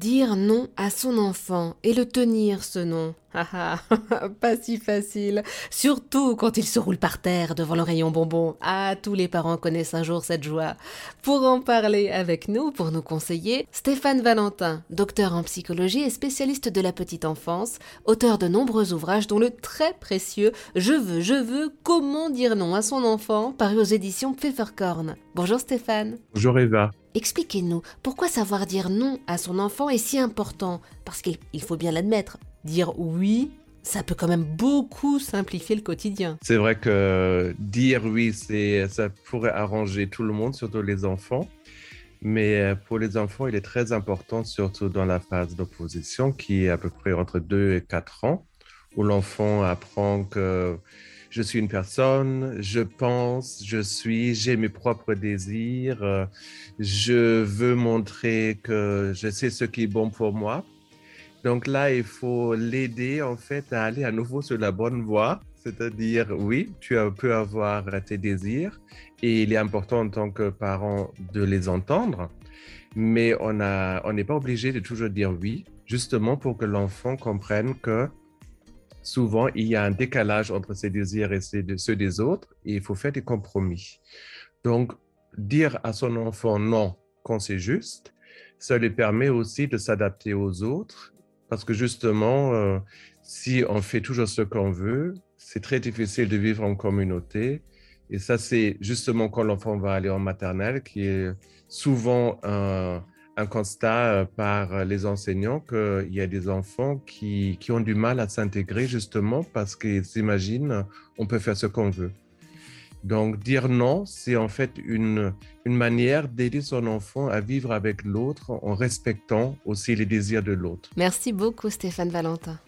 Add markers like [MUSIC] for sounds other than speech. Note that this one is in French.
Dire non à son enfant et le tenir ce non. Ah ah, [LAUGHS] pas si facile. Surtout quand il se roule par terre devant le rayon bonbon. Ah, tous les parents connaissent un jour cette joie. Pour en parler avec nous, pour nous conseiller, Stéphane Valentin, docteur en psychologie et spécialiste de la petite enfance, auteur de nombreux ouvrages dont le très précieux Je veux, je veux, comment dire non à son enfant, paru aux éditions Pfefferkorn. Bonjour Stéphane. Bonjour Eva. Expliquez-nous, pourquoi savoir dire non à son enfant est si important? Parce qu'il faut bien l'admettre, dire oui, ça peut quand même beaucoup simplifier le quotidien. C'est vrai que dire oui, ça pourrait arranger tout le monde, surtout les enfants. Mais pour les enfants, il est très important, surtout dans la phase d'opposition, qui est à peu près entre 2 et 4 ans, où l'enfant apprend que je suis une personne, je pense, je suis, j'ai mes propres désirs, euh, je veux montrer que je sais ce qui est bon pour moi. Donc là, il faut l'aider en fait à aller à nouveau sur la bonne voie, c'est-à-dire oui, tu peux avoir tes désirs et il est important en tant que parent de les entendre, mais on n'est pas obligé de toujours dire oui, justement pour que l'enfant comprenne que souvent, il y a un décalage entre ses désirs et ceux des autres et il faut faire des compromis. Donc, dire à son enfant non quand c'est juste, ça lui permet aussi de s'adapter aux autres parce que justement, euh, si on fait toujours ce qu'on veut, c'est très difficile de vivre en communauté. Et ça, c'est justement quand l'enfant va aller en maternelle, qui est souvent un, constat euh, par les enseignants qu'il y a des enfants qui, qui ont du mal à s'intégrer justement parce qu'ils s'imaginent on peut faire ce qu'on veut. Donc dire non, c'est en fait une, manière d'aider son enfant à vivre avec l'autre en respectant aussi les désirs de l'autre. Merci beaucoup Stéphane Valentin.